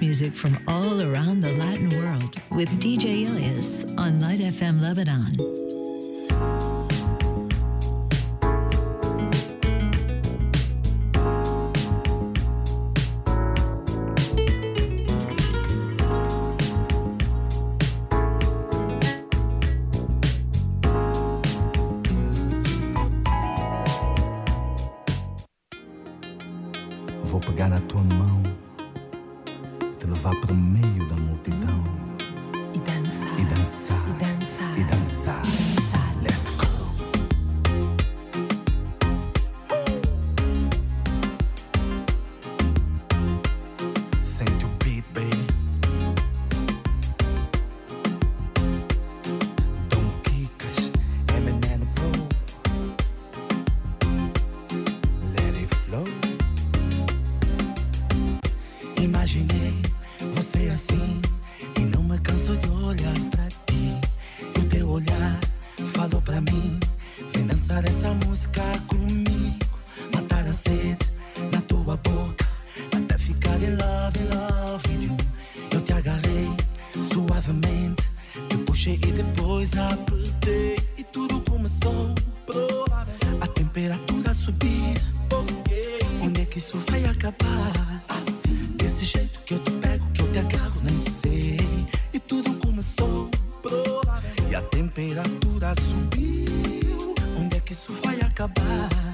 music from all around the Latin world with DJ Ilias on Light FM Lebanon. acabar.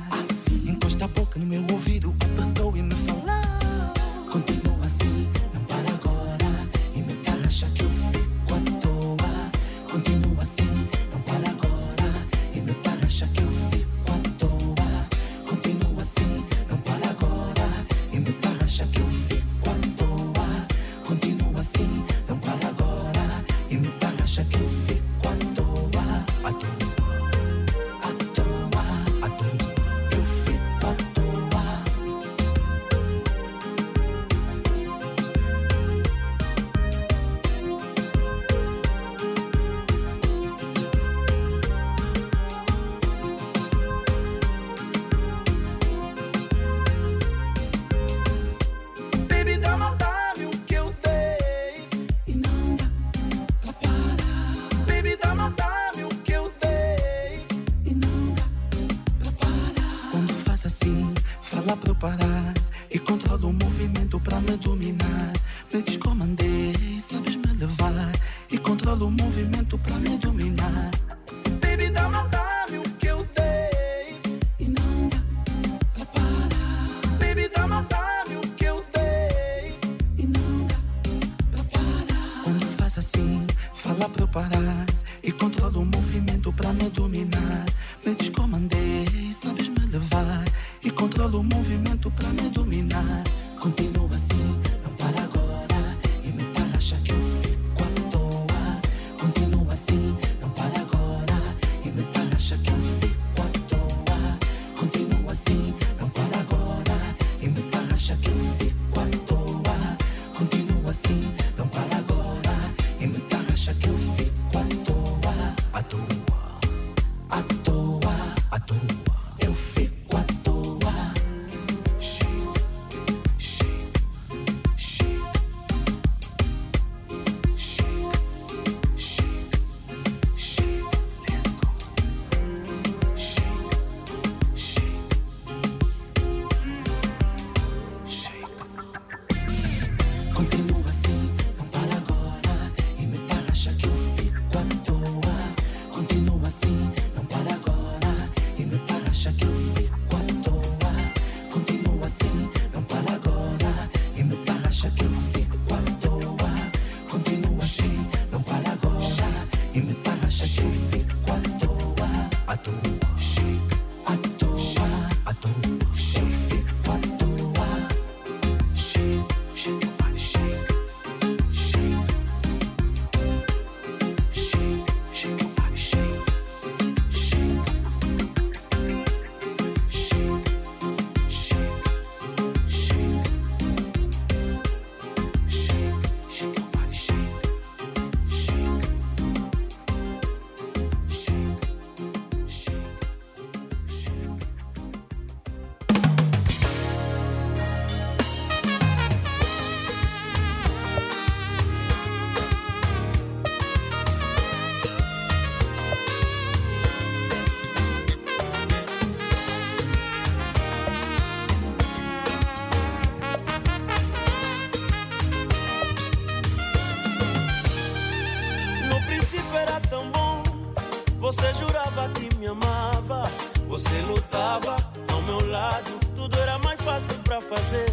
jurava que me amava. Você lutava ao meu lado, tudo era mais fácil pra fazer.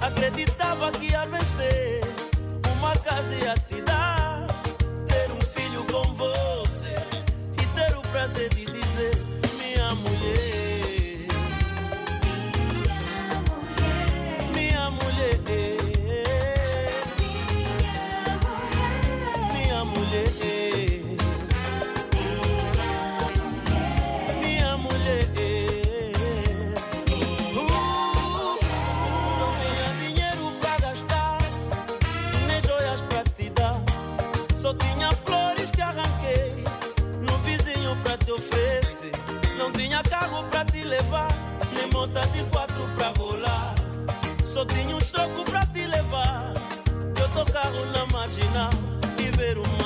Acreditava que ia vencer, uma casa ia te dar. Ter um filho com você e ter o prazer carro pra te levar, nem monta de quatro pra rolar. Só tinha um troco pra te levar. Eu tô carro na marginal e ver o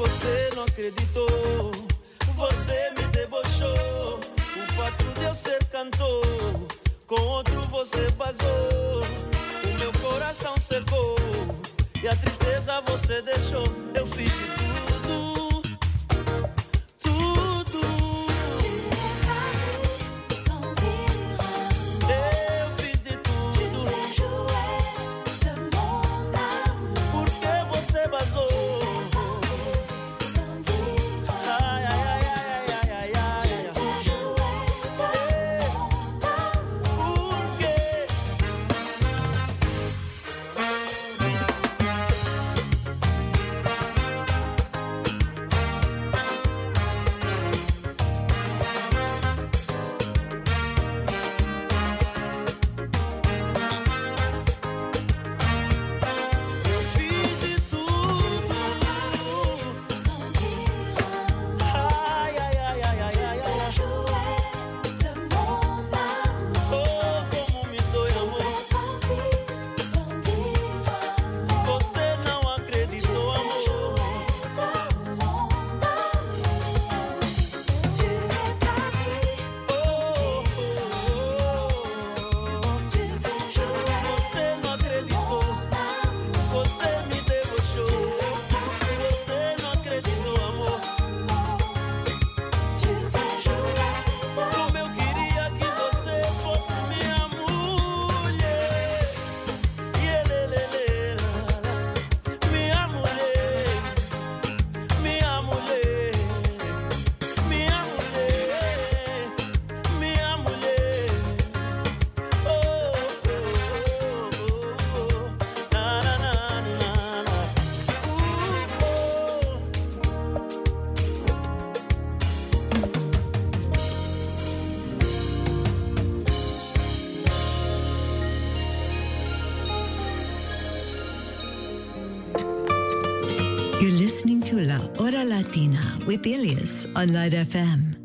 você não acreditou. Você me debochou. O fato de eu ser cantor. Com outro você vazou. O meu coração cercou. E a tristeza você deixou. Eu fiz With Ilias on Light FM.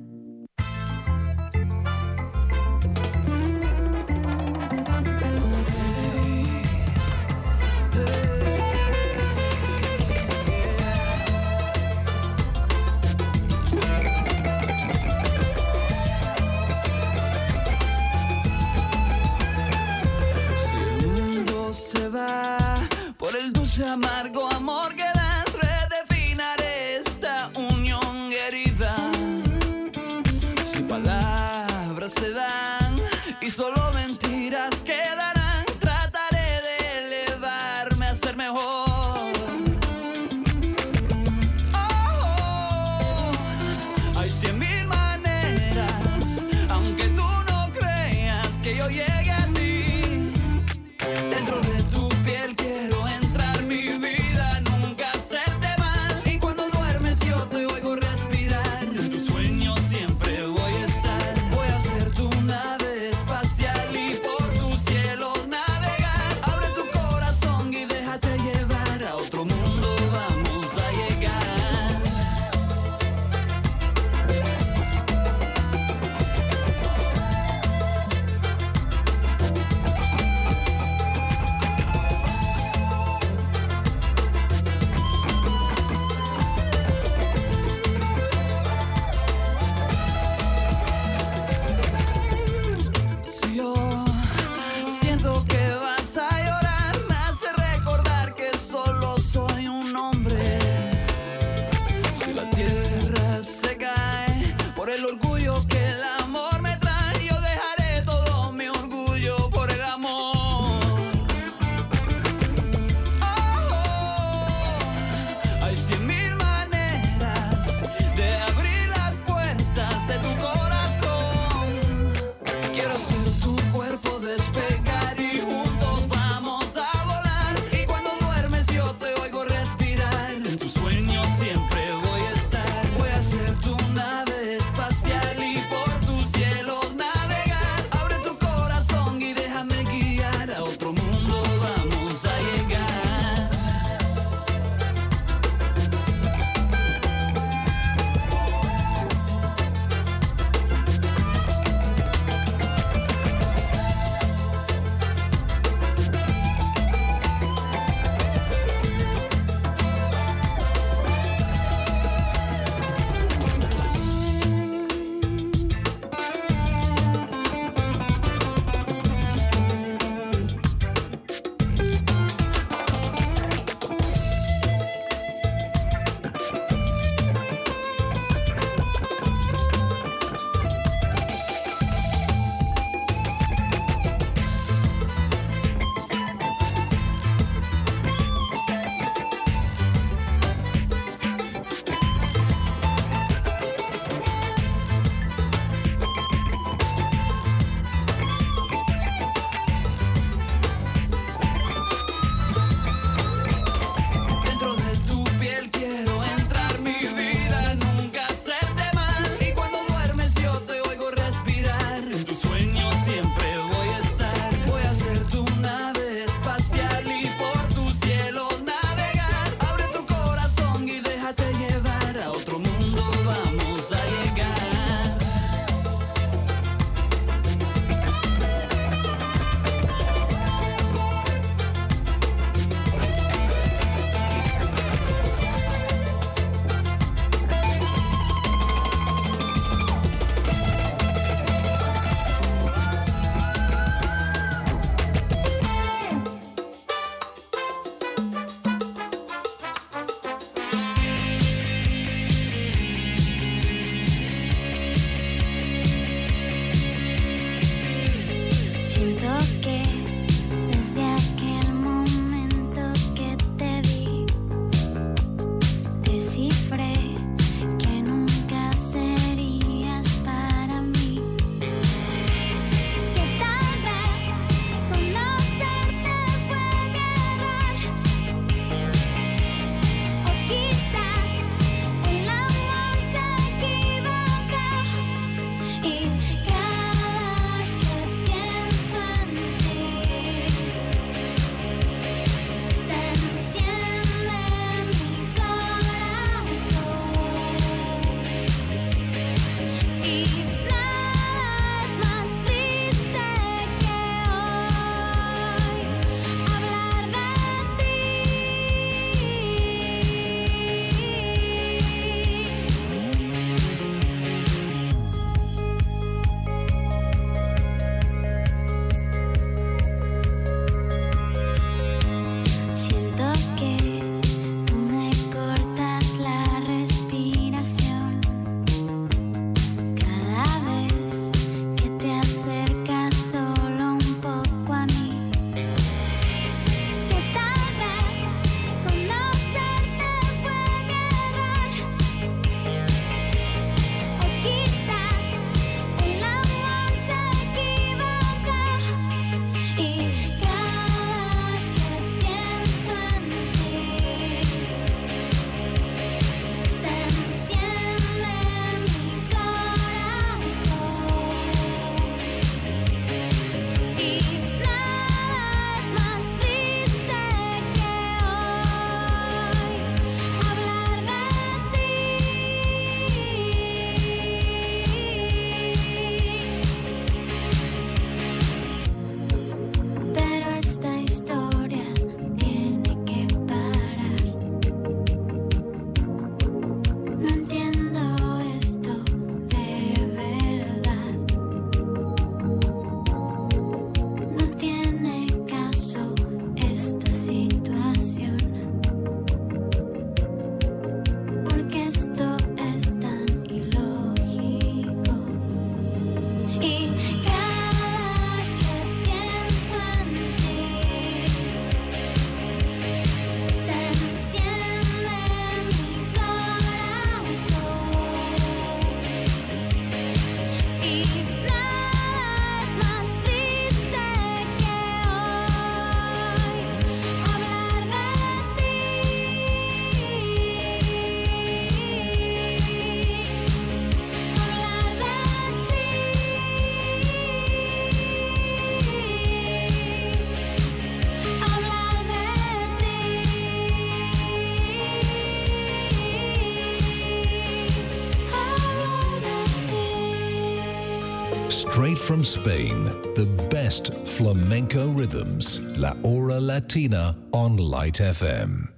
Straight from Spain, the best flamenco rhythms. La Hora Latina on Light FM.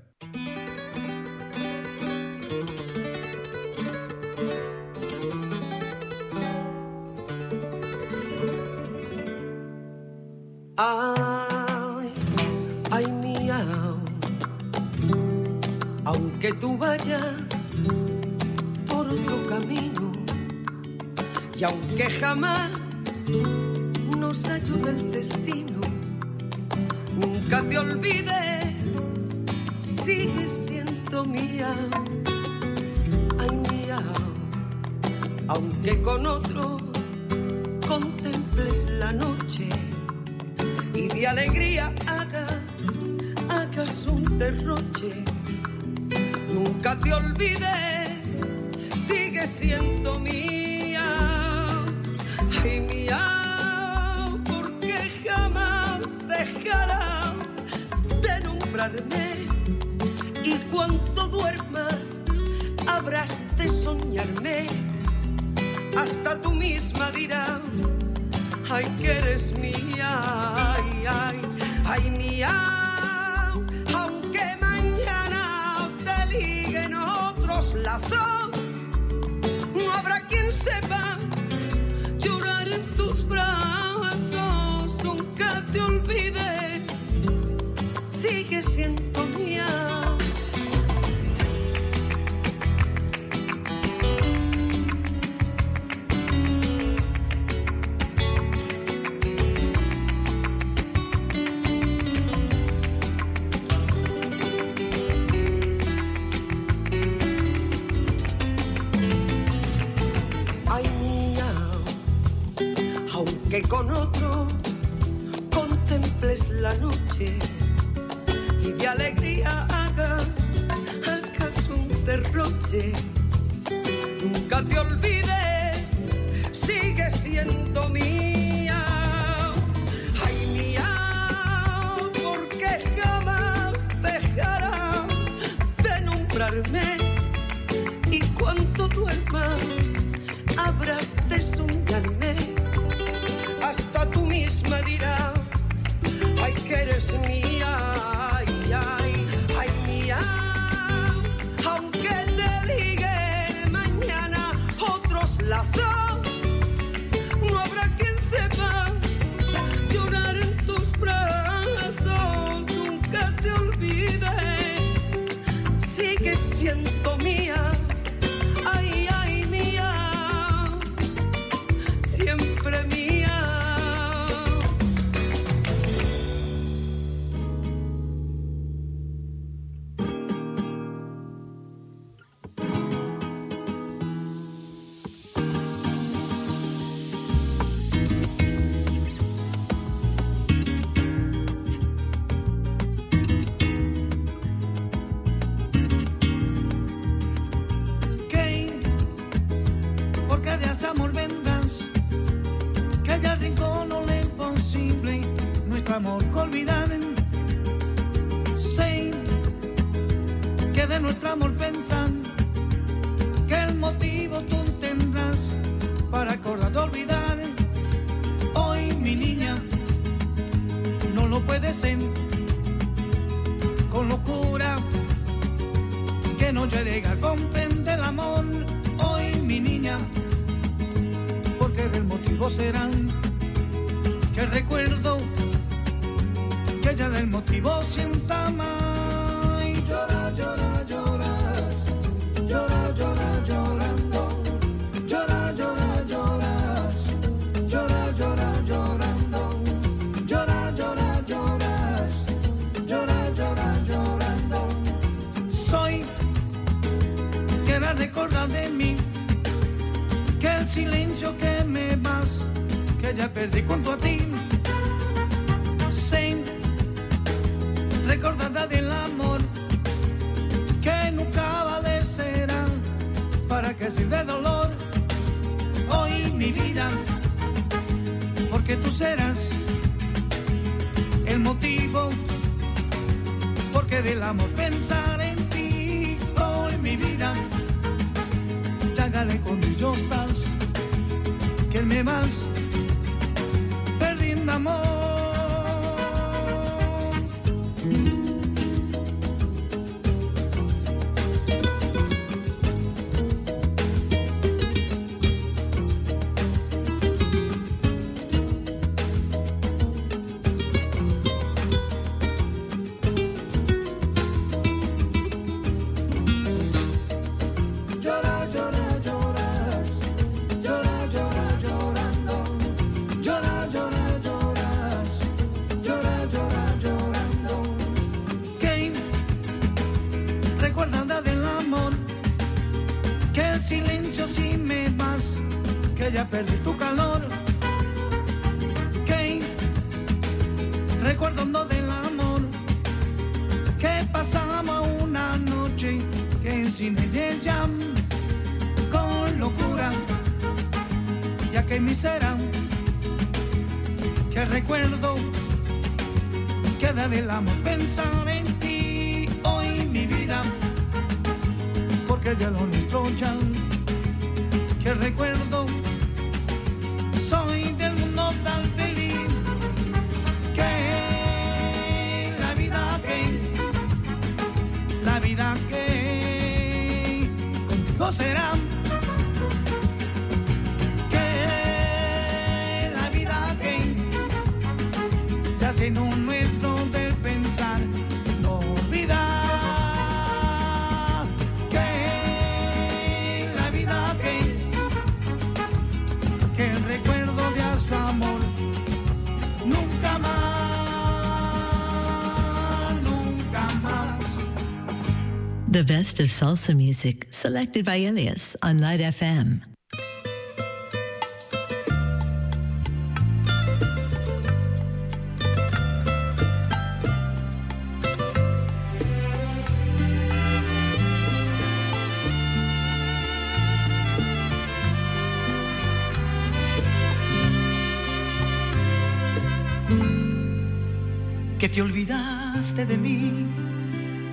Ay, ay mía, aunque tú vayas por otro camino y aunque jamás con otro contemples la noche y de alegría hagas, hagas un derroche, de nuestro amor pensan, que el motivo tú tendrás para acordar de olvidar. Hoy mi niña, no lo puede ser, con locura que no llega a comprender el amor hoy mi niña porque del motivo serán que recuerdo que ya del motivo sienta más y llora recordar de mí que el silencio que me vas que ya perdí junto a ti. Sé recordada del amor que nunca va de ser para que sirve de dolor hoy mi vida porque tú serás el motivo porque del amor pensar cale con millors tals que el me vas perdint d'amor Jornal de Best of salsa music selected by Elias on Light FM.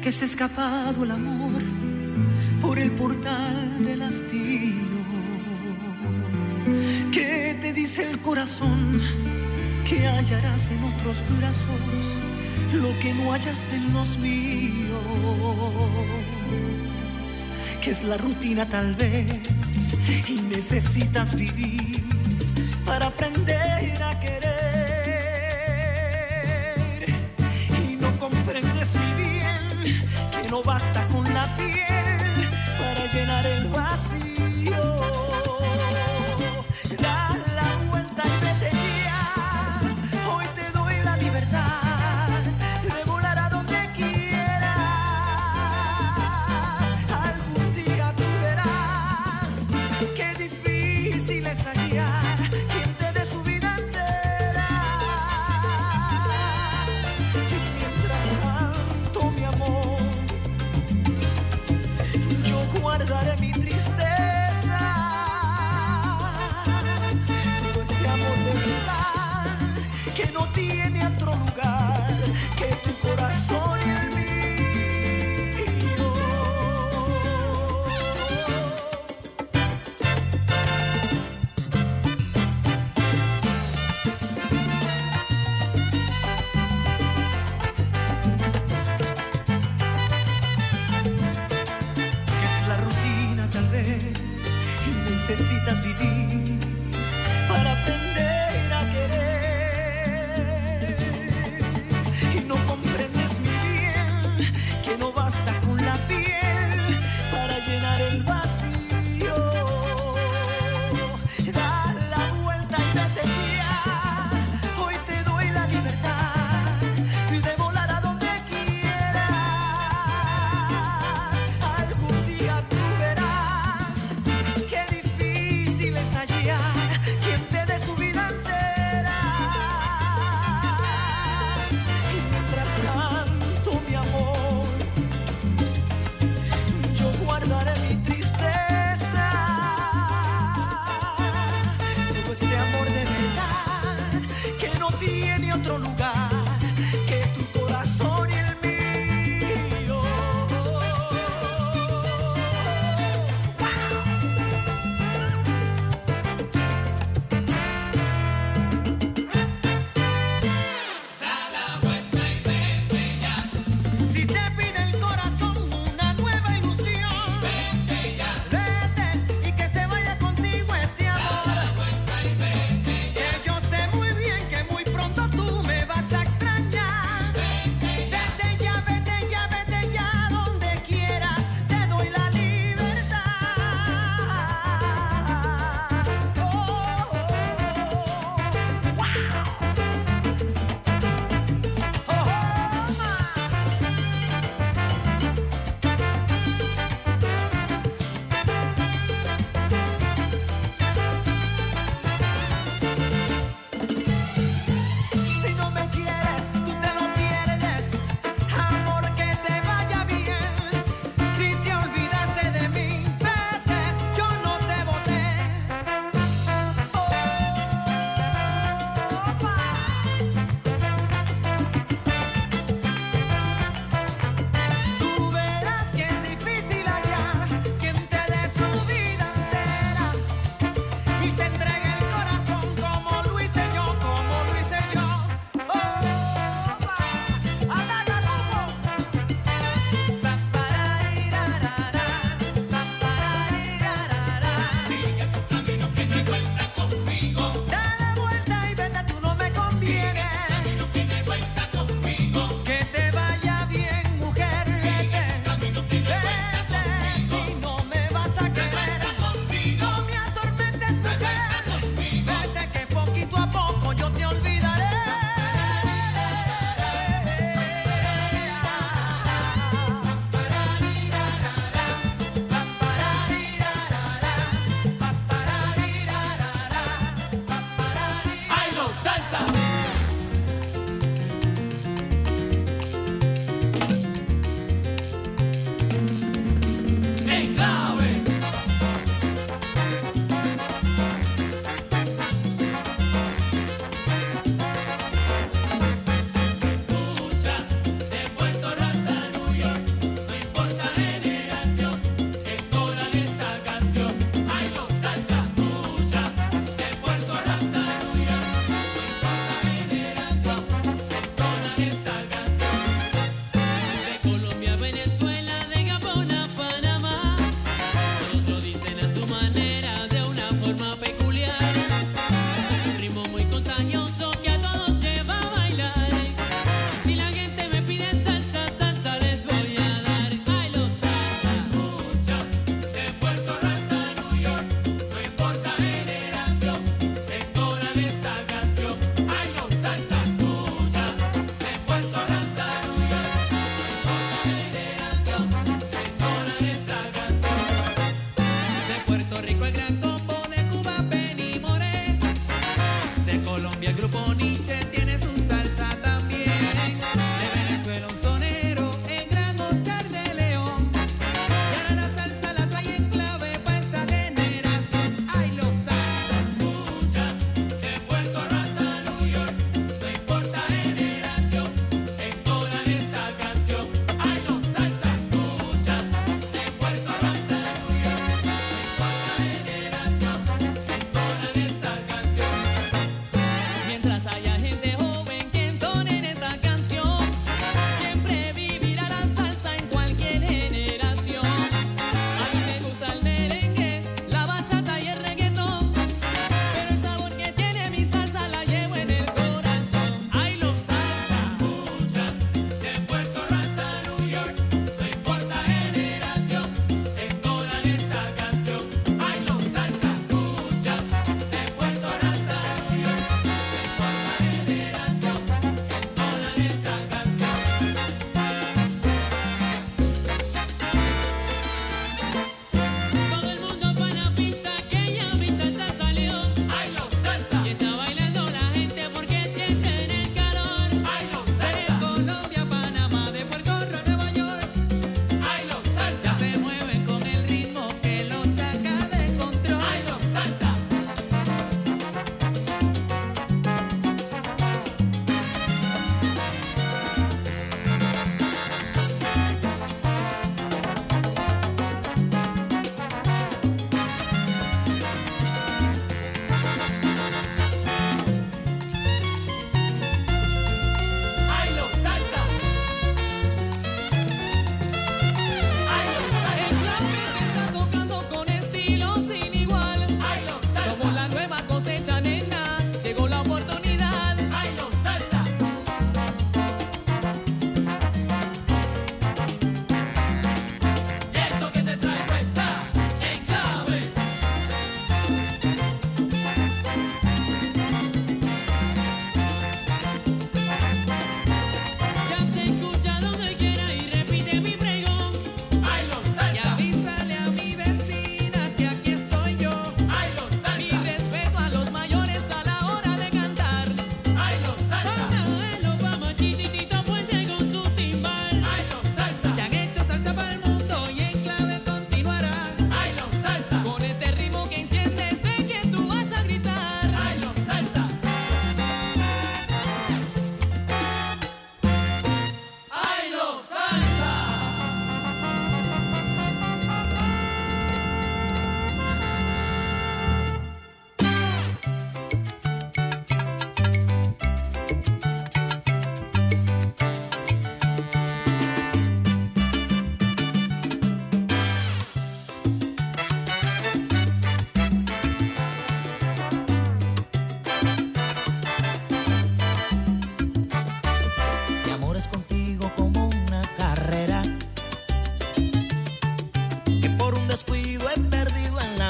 que se ha escapado el amor por el portal del hastío. Que te dice el corazón que hallarás en otros brazos lo que no hallaste en los míos. Que es la rutina tal vez y necesitas vivir para aprender no basta con la piel para llenar el vacío.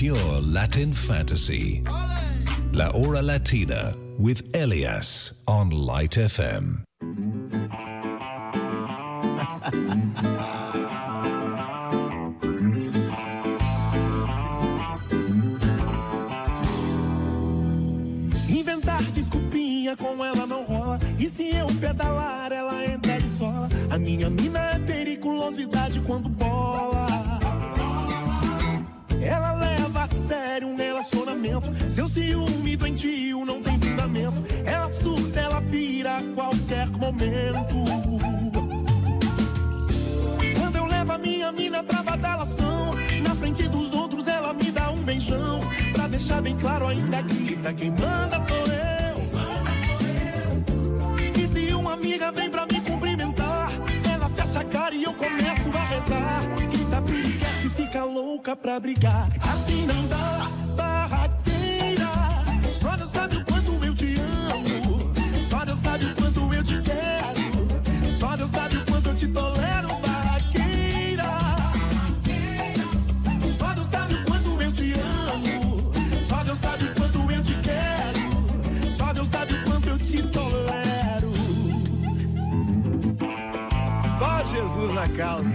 pure Latin fantasy. La Hora Latina with Elias on Light FM. deixar bem claro, ainda grita: tá quem manda sou eu. E se uma amiga vem pra me cumprimentar, ela fecha a cara e eu começo a rezar. Grita, piriguete, fica louca pra brigar. Assim não Só Jesus na causa.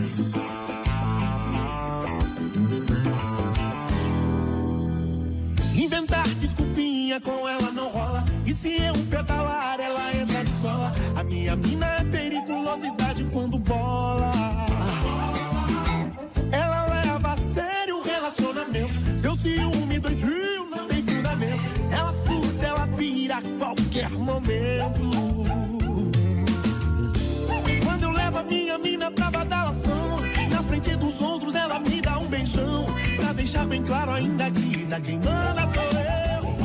Inventar desculpinha com ela não rola. E se eu pedalar, ela entra de sola. A minha mina é periculosidade quando bola. Ela leva a sério o relacionamento. Seu ciúme doidinho não tem fundamento. Ela surta, ela vira a qualquer momento. Minha mina pra badalação, na frente dos outros ela me dá um beijão. Pra deixar bem claro ainda que quem manda sou eu.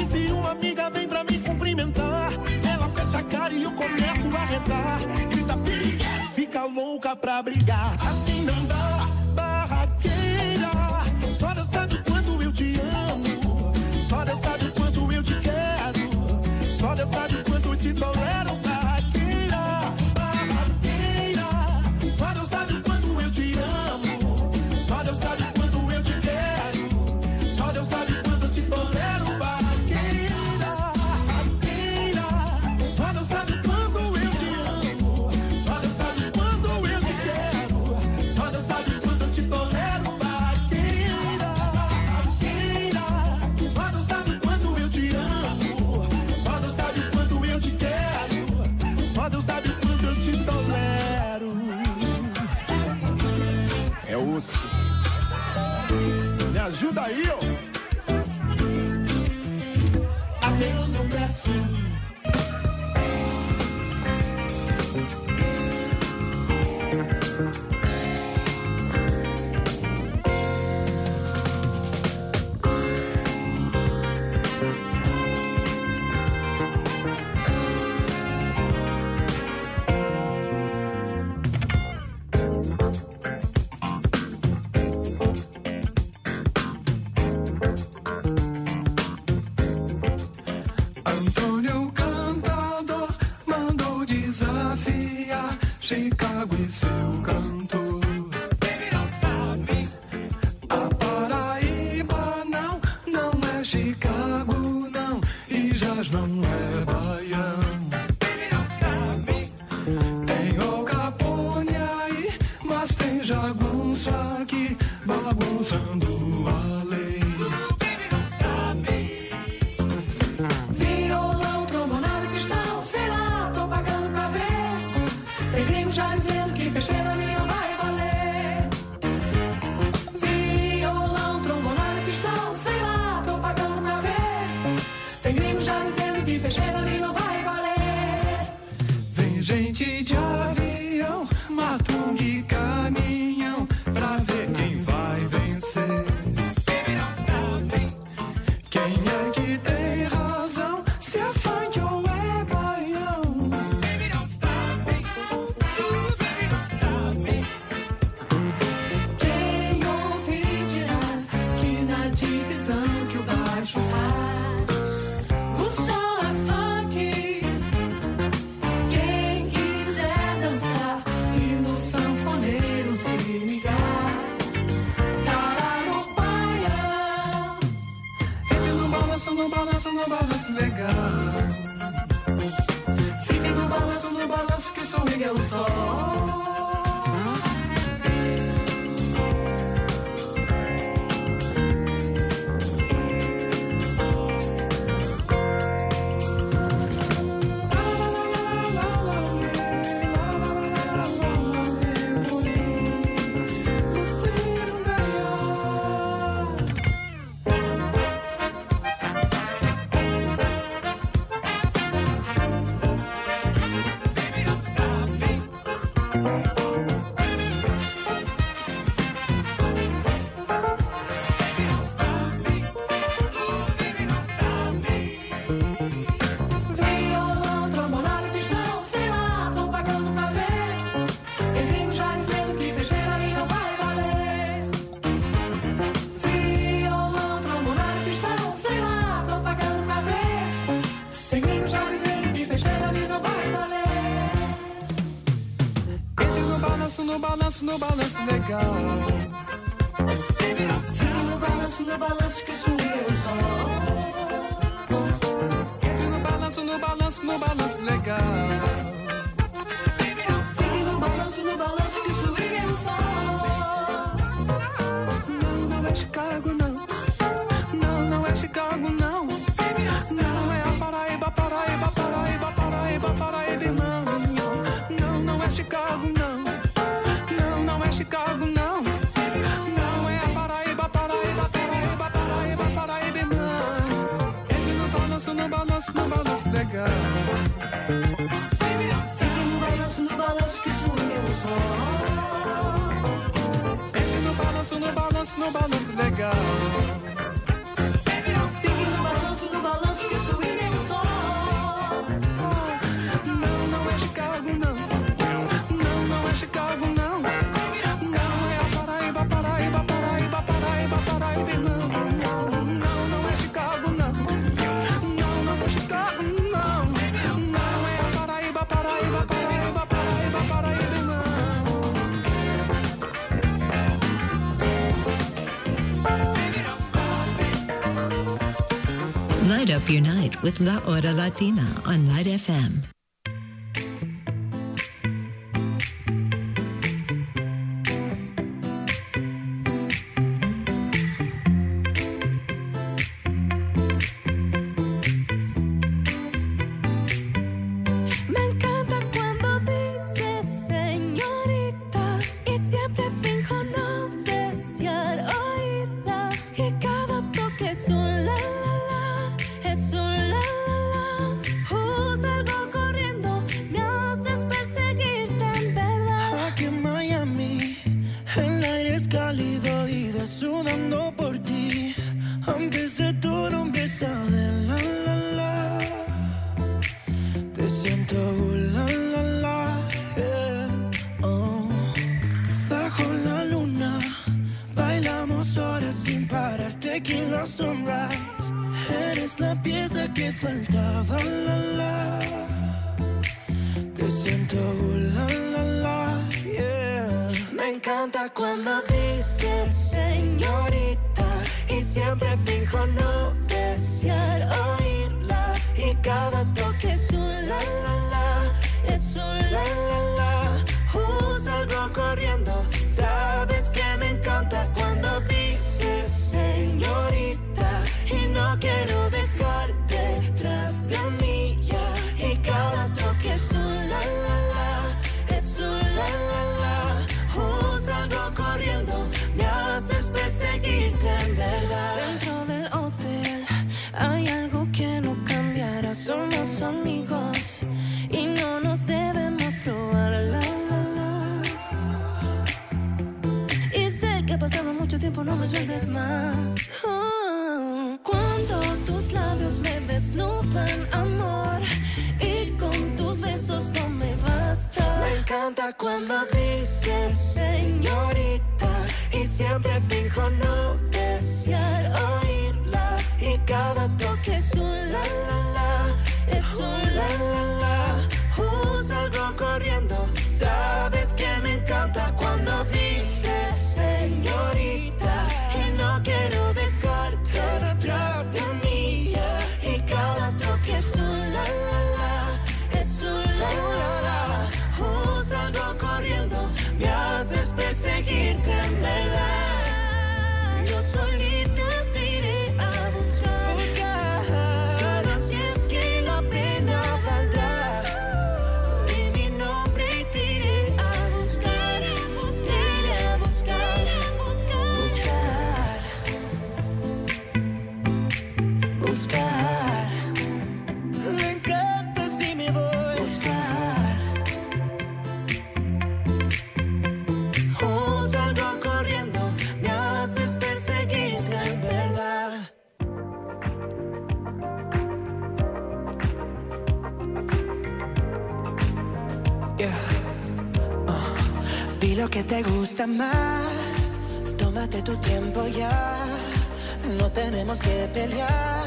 E se uma amiga vem pra me cumprimentar, ela fecha a cara e eu começo a rezar. Grita piriguete, fica louca pra brigar. Assim não dá, barraqueira. Só Deus sabe o quanto eu te amo. Só Deus sabe o quanto eu te quero. Só Deus sabe o quanto eu te tolero, ajuda aí, ó. Eu sou. no balanço, no balanço legal. Baby, no balanço, no balanço que sou. Unite with La Hora Latina on Light FM. sueltes más. Oh, cuando tus labios me desnudan, amor, y con tus besos no me basta. Me encanta cuando dices señorita y siempre fijo no que te gusta más. Tómate tu tiempo ya. No tenemos que pelear.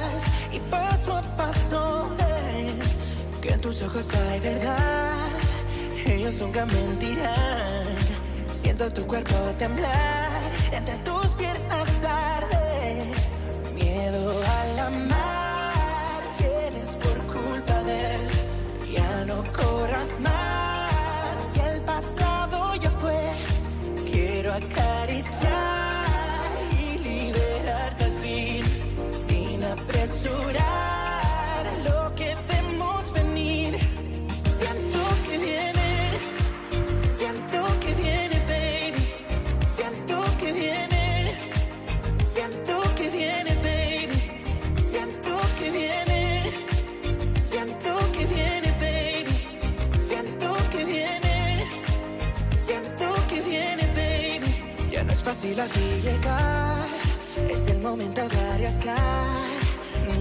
Y paso a paso, eh, que en tus ojos hay verdad. Ellos nunca mentirán. Siento tu cuerpo temblar. Entre tus piernas hay tranquilo aquí llegar. Es el momento de arriesgar.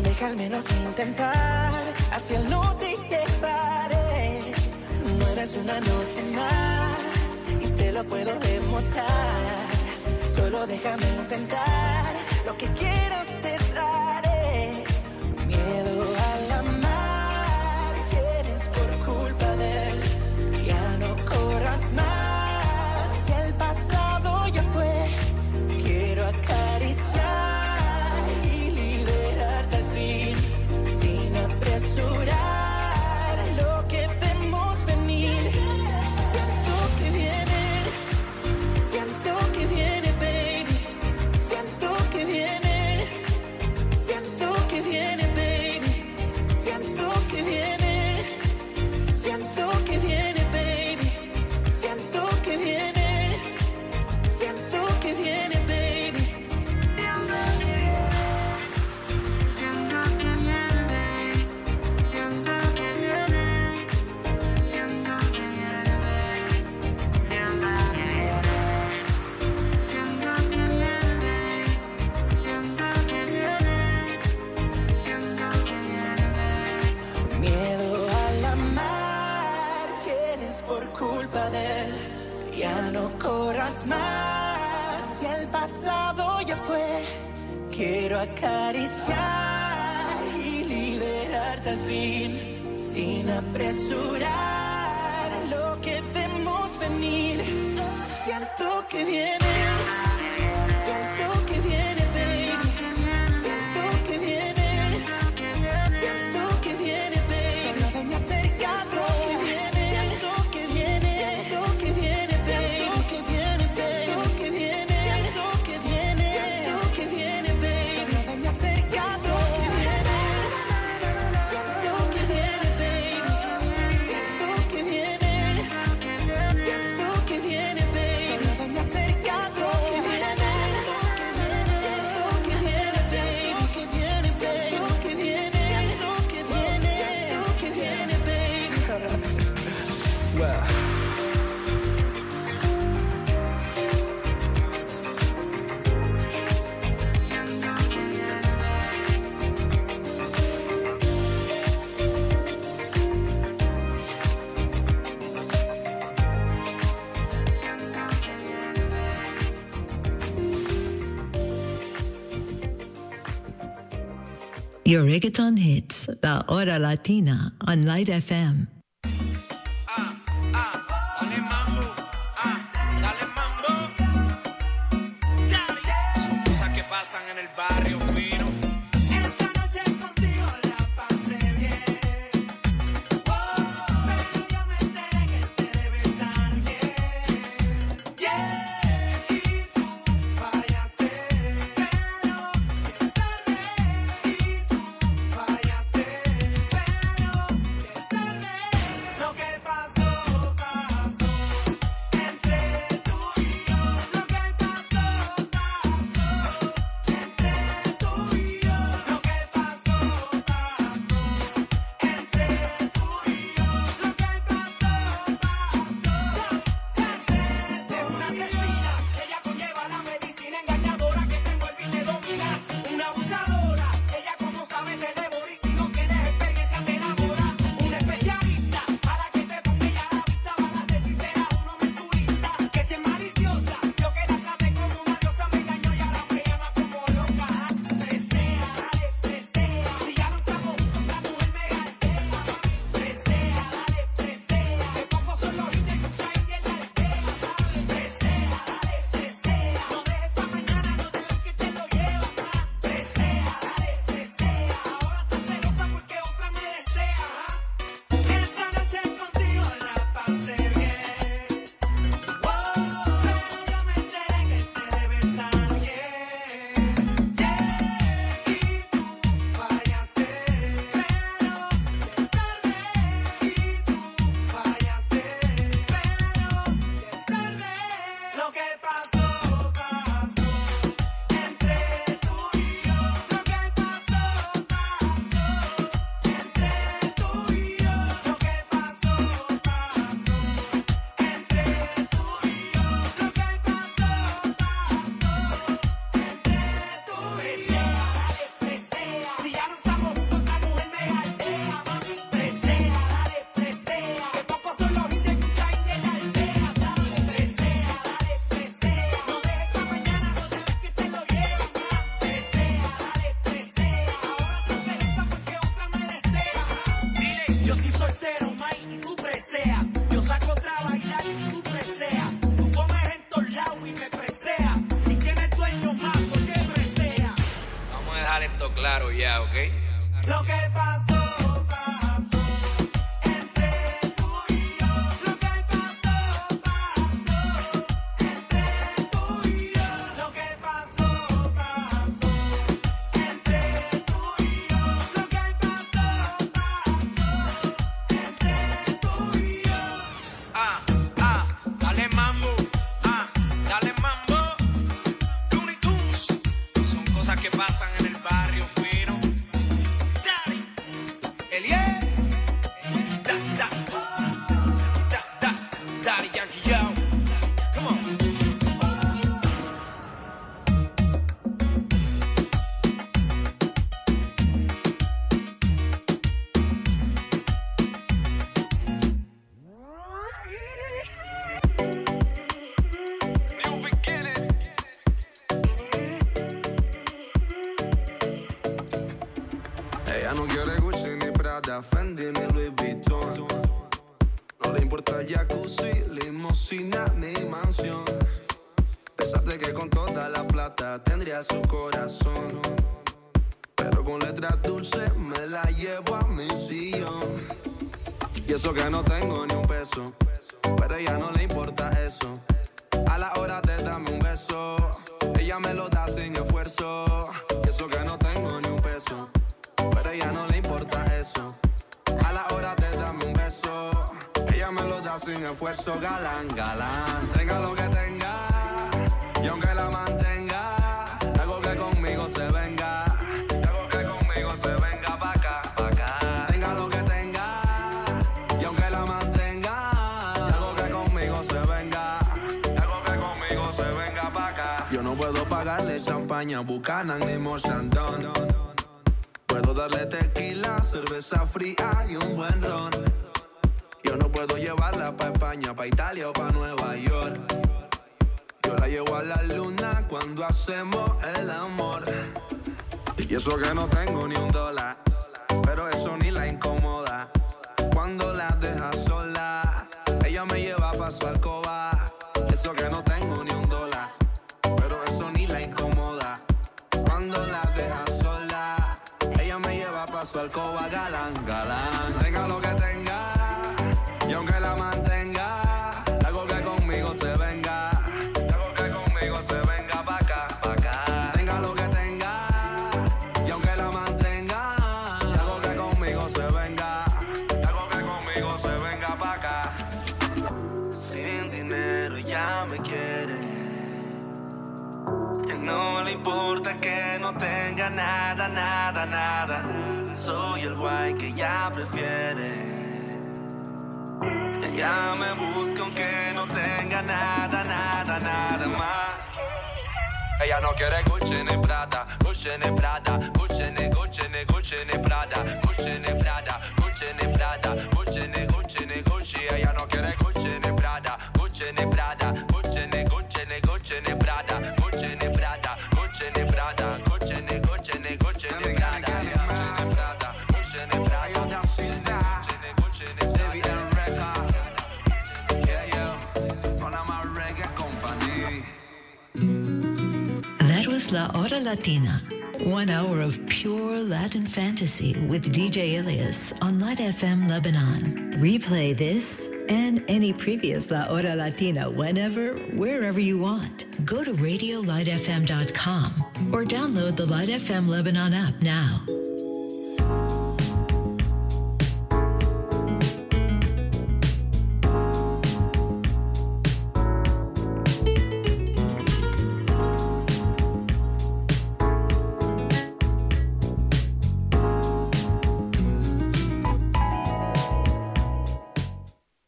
Deja al menos intentar. Hacia el no te llevaré. No eres una noche más. Y te lo puedo demostrar. Solo déjame intentar lo que quieras. Your reggaeton hits, La Hora Latina on Light FM. body, young yo. su alcoba galán, galán. Regalo que soy el guay que ella prefiere. Ella me busca aunque no tenga nada, nada, nada más. Ella no quiere Gucci ni Prada, Gucci ni Prada, Gucci ni, Gucci ni, Gucci ni Prada. Latina. One hour of pure Latin fantasy with DJ Ilias on Light FM Lebanon. Replay this and any previous La Hora Latina whenever, wherever you want. Go to radiolightfm.com or download the Light FM Lebanon app now.